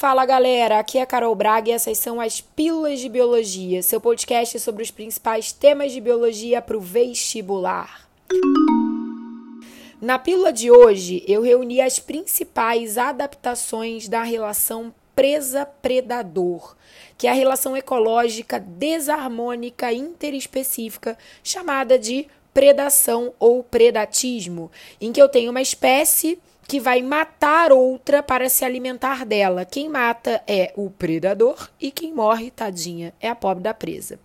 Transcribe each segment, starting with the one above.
Fala galera, aqui é a Carol Braga e essas são as Pílulas de Biologia, seu podcast sobre os principais temas de biologia para o vestibular. Na pílula de hoje, eu reuni as principais adaptações da relação presa-predador, que é a relação ecológica desarmônica interespecífica chamada de predação ou predatismo, em que eu tenho uma espécie que vai matar outra para se alimentar dela. Quem mata é o predador e quem morre, tadinha, é a pobre da presa.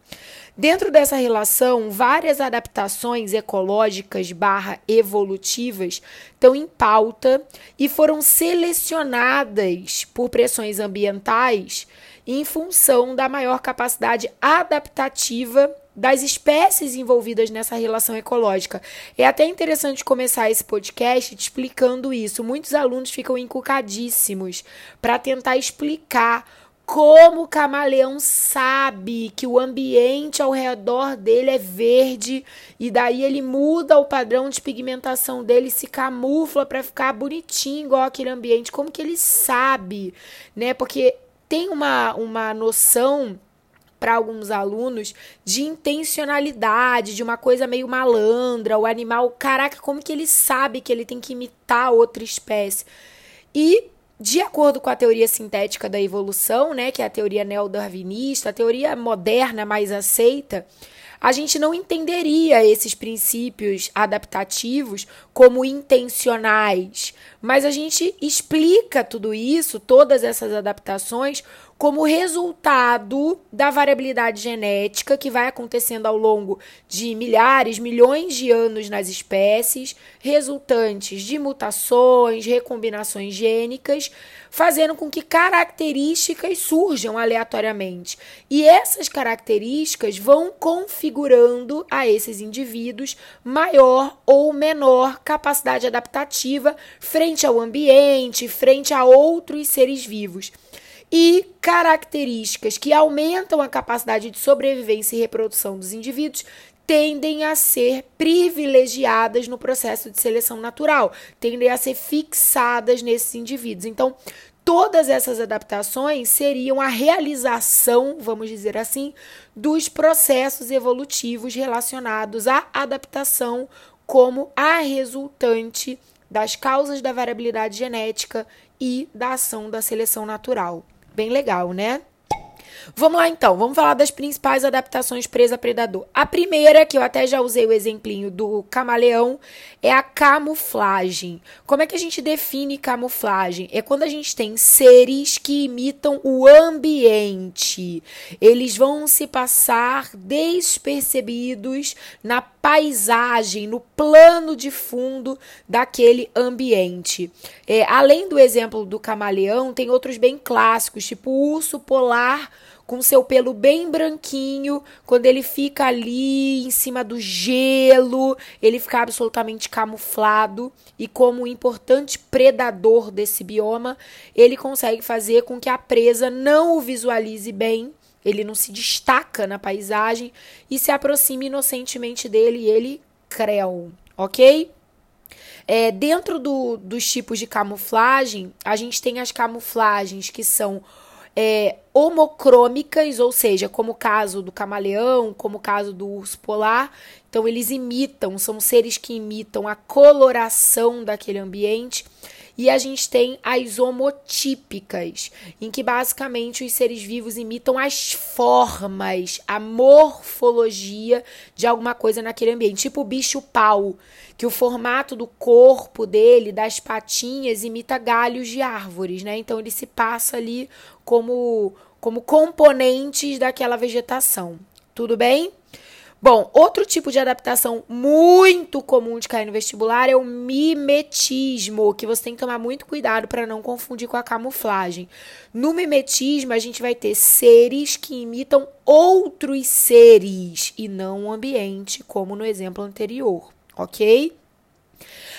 Dentro dessa relação, várias adaptações ecológicas barra evolutivas estão em pauta e foram selecionadas por pressões ambientais em função da maior capacidade adaptativa das espécies envolvidas nessa relação ecológica. É até interessante começar esse podcast explicando isso. Muitos alunos ficam encucadíssimos para tentar explicar como o camaleão sabe que o ambiente ao redor dele é verde e daí ele muda o padrão de pigmentação dele, se camufla para ficar bonitinho igual aquele ambiente. Como que ele sabe, né? Porque tem uma, uma noção para alguns alunos de intencionalidade, de uma coisa meio malandra, o animal, caraca, como que ele sabe que ele tem que imitar outra espécie? E de acordo com a teoria sintética da evolução, né, que é a teoria neodarwinista, a teoria moderna mais aceita, a gente não entenderia esses princípios adaptativos como intencionais, mas a gente explica tudo isso, todas essas adaptações, como resultado da variabilidade genética que vai acontecendo ao longo de milhares, milhões de anos nas espécies, resultantes de mutações, recombinações gênicas, fazendo com que características surjam aleatoriamente. E essas características vão configurando a esses indivíduos maior ou menor capacidade adaptativa frente ao ambiente, frente a outros seres vivos e características que aumentam a capacidade de sobrevivência e reprodução dos indivíduos tendem a ser privilegiadas no processo de seleção natural, tendem a ser fixadas nesses indivíduos. Então, todas essas adaptações seriam a realização, vamos dizer assim, dos processos evolutivos relacionados à adaptação como a resultante das causas da variabilidade genética e da ação da seleção natural. Bem legal, né? Vamos lá então, vamos falar das principais adaptações presa-predador. A primeira, que eu até já usei o exemplinho do camaleão, é a camuflagem. Como é que a gente define camuflagem? É quando a gente tem seres que imitam o ambiente. Eles vão se passar despercebidos na paisagem, no plano de fundo daquele ambiente. É, além do exemplo do camaleão, tem outros bem clássicos, tipo o urso polar com seu pelo bem branquinho, quando ele fica ali em cima do gelo, ele fica absolutamente camuflado e como um importante predador desse bioma, ele consegue fazer com que a presa não o visualize bem, ele não se destaca na paisagem e se aproxime inocentemente dele e ele creu, ok? É, dentro do, dos tipos de camuflagem, a gente tem as camuflagens que são é, homocrômicas, ou seja, como o caso do camaleão, como o caso do urso polar. Então, eles imitam, são seres que imitam a coloração daquele ambiente. E a gente tem as homotípicas, em que basicamente os seres vivos imitam as formas, a morfologia de alguma coisa naquele ambiente, tipo o bicho-pau, que o formato do corpo dele, das patinhas, imita galhos de árvores, né? Então ele se passa ali como, como componentes daquela vegetação. Tudo bem? Bom, outro tipo de adaptação muito comum de cair no vestibular é o mimetismo, que você tem que tomar muito cuidado para não confundir com a camuflagem. No mimetismo, a gente vai ter seres que imitam outros seres e não o ambiente, como no exemplo anterior, ok?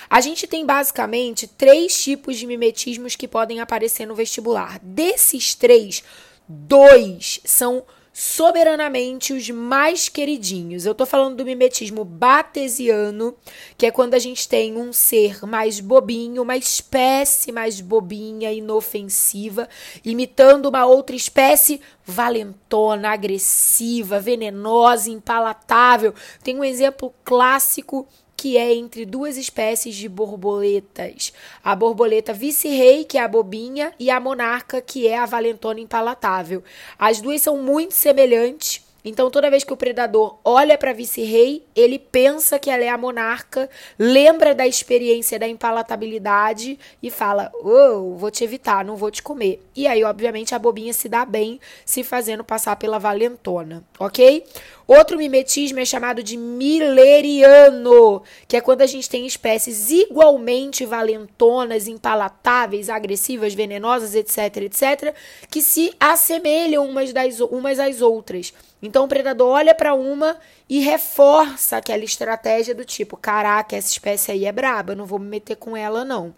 A gente tem basicamente três tipos de mimetismos que podem aparecer no vestibular. Desses três, dois são soberanamente os mais queridinhos. Eu tô falando do mimetismo batesiano, que é quando a gente tem um ser mais bobinho, uma espécie mais bobinha, inofensiva, imitando uma outra espécie valentona, agressiva, venenosa, impalatável. Tem um exemplo clássico que é entre duas espécies de borboletas. A borboleta vice-rei, que é a bobinha, e a monarca, que é a valentona impalatável. As duas são muito semelhantes, então, toda vez que o predador olha para vice-rei, ele pensa que ela é a monarca, lembra da experiência da impalatabilidade e fala: Oh, vou te evitar, não vou te comer. E aí, obviamente, a bobinha se dá bem se fazendo passar pela valentona, ok? Outro mimetismo é chamado de milleriano, que é quando a gente tem espécies igualmente valentonas, impalatáveis, agressivas, venenosas, etc, etc, que se assemelham umas, das, umas às outras. Então o predador olha para uma e reforça aquela estratégia do tipo: caraca, essa espécie aí é braba, não vou me meter com ela não.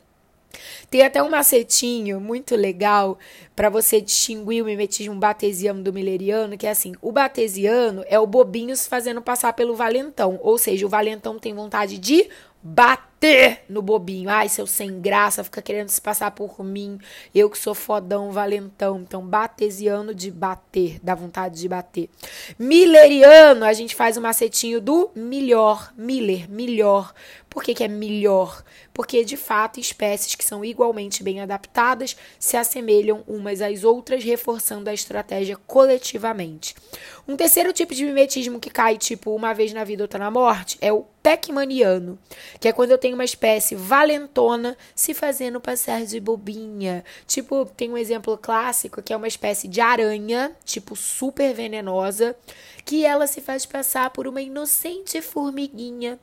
Tem até um macetinho muito legal para você distinguir o mimetismo batesiano do milleriano, que é assim: o batesiano é o bobinho se fazendo passar pelo valentão, ou seja, o valentão tem vontade de bater no bobinho. Ai, seu sem graça, fica querendo se passar por mim. Eu que sou fodão, valentão. Então, batesiano de bater, dá vontade de bater. Milleriano, a gente faz o macetinho do melhor. Miller, melhor. Por que, que é melhor? Porque, de fato, espécies que são igualmente bem adaptadas se assemelham umas às outras, reforçando a estratégia coletivamente. Um terceiro tipo de mimetismo que cai, tipo, uma vez na vida, outra na morte, é o Peckmaniano, que é quando eu tenho uma espécie valentona se fazendo passar de bobinha. Tipo, tem um exemplo clássico que é uma espécie de aranha, tipo, super venenosa, que ela se faz passar por uma inocente formiguinha.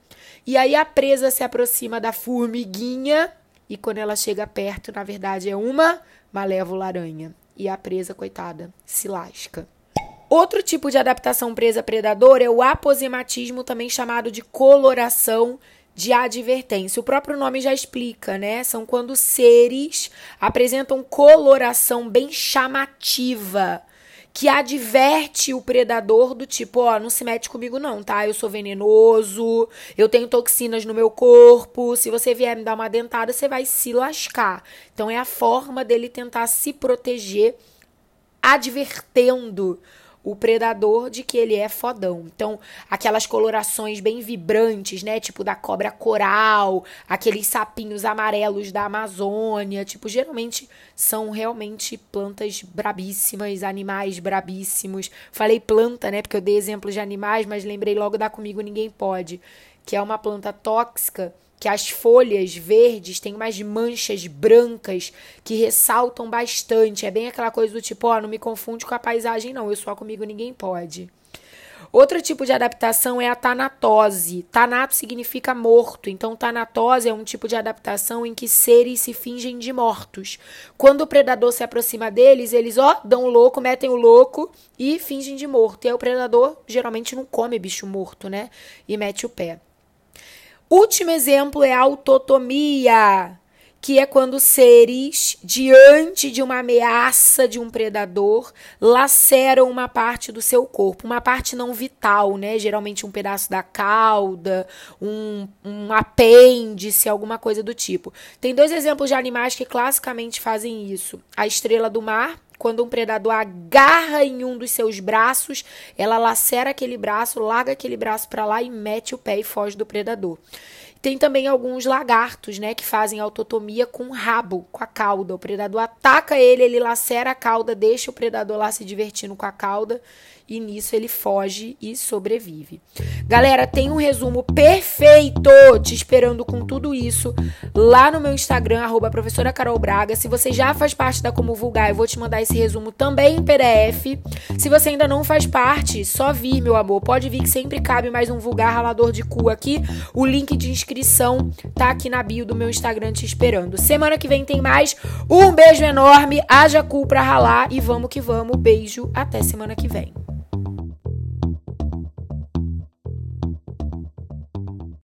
E aí a presa se aproxima da formiguinha e quando ela chega perto, na verdade é uma malévola aranha. E a presa, coitada, se lasca. Outro tipo de adaptação presa-predador é o aposematismo, também chamado de coloração de advertência. O próprio nome já explica, né? São quando seres apresentam coloração bem chamativa, que adverte o predador do tipo, ó, oh, não se mete comigo não, tá? Eu sou venenoso, eu tenho toxinas no meu corpo, se você vier me dar uma dentada, você vai se lascar. Então é a forma dele tentar se proteger advertendo o predador de que ele é fodão. Então, aquelas colorações bem vibrantes, né? Tipo da cobra coral, aqueles sapinhos amarelos da Amazônia, tipo, geralmente são realmente plantas brabíssimas, animais brabíssimos. Falei planta, né? Porque eu dei exemplos de animais, mas lembrei logo da comigo ninguém pode, que é uma planta tóxica que as folhas verdes têm umas manchas brancas que ressaltam bastante. É bem aquela coisa do tipo, ó, oh, não me confunde com a paisagem, não. Eu só comigo ninguém pode. Outro tipo de adaptação é a tanatose. Tanato significa morto, então tanatose é um tipo de adaptação em que seres se fingem de mortos. Quando o predador se aproxima deles, eles ó, dão o louco, metem o louco e fingem de morto. E aí o predador geralmente não come bicho morto, né? E mete o pé. Último exemplo é a autotomia, que é quando seres, diante de uma ameaça de um predador, laceram uma parte do seu corpo, uma parte não vital, né? Geralmente um pedaço da cauda, um, um apêndice, alguma coisa do tipo. Tem dois exemplos de animais que classicamente fazem isso: a estrela do mar quando um predador agarra em um dos seus braços, ela lacera aquele braço, larga aquele braço para lá e mete o pé e foge do predador. Tem também alguns lagartos, né, que fazem autotomia com o rabo, com a cauda. O predador ataca ele, ele lacera a cauda, deixa o predador lá se divertindo com a cauda e nisso ele foge e sobrevive. Galera, tem um resumo perfeito te esperando com tudo isso lá no meu Instagram, arroba professora Carol Braga. Se você já faz parte da Como Vulgar, eu vou te mandar esse resumo também em PDF. Se você ainda não faz parte, só vir, meu amor. Pode vir que sempre cabe mais um vulgar ralador de cu aqui. O link de inscrição tá aqui na bio do meu Instagram te esperando. Semana que vem tem mais. Um beijo enorme, haja cu pra ralar e vamos que vamos. Beijo, até semana que vem.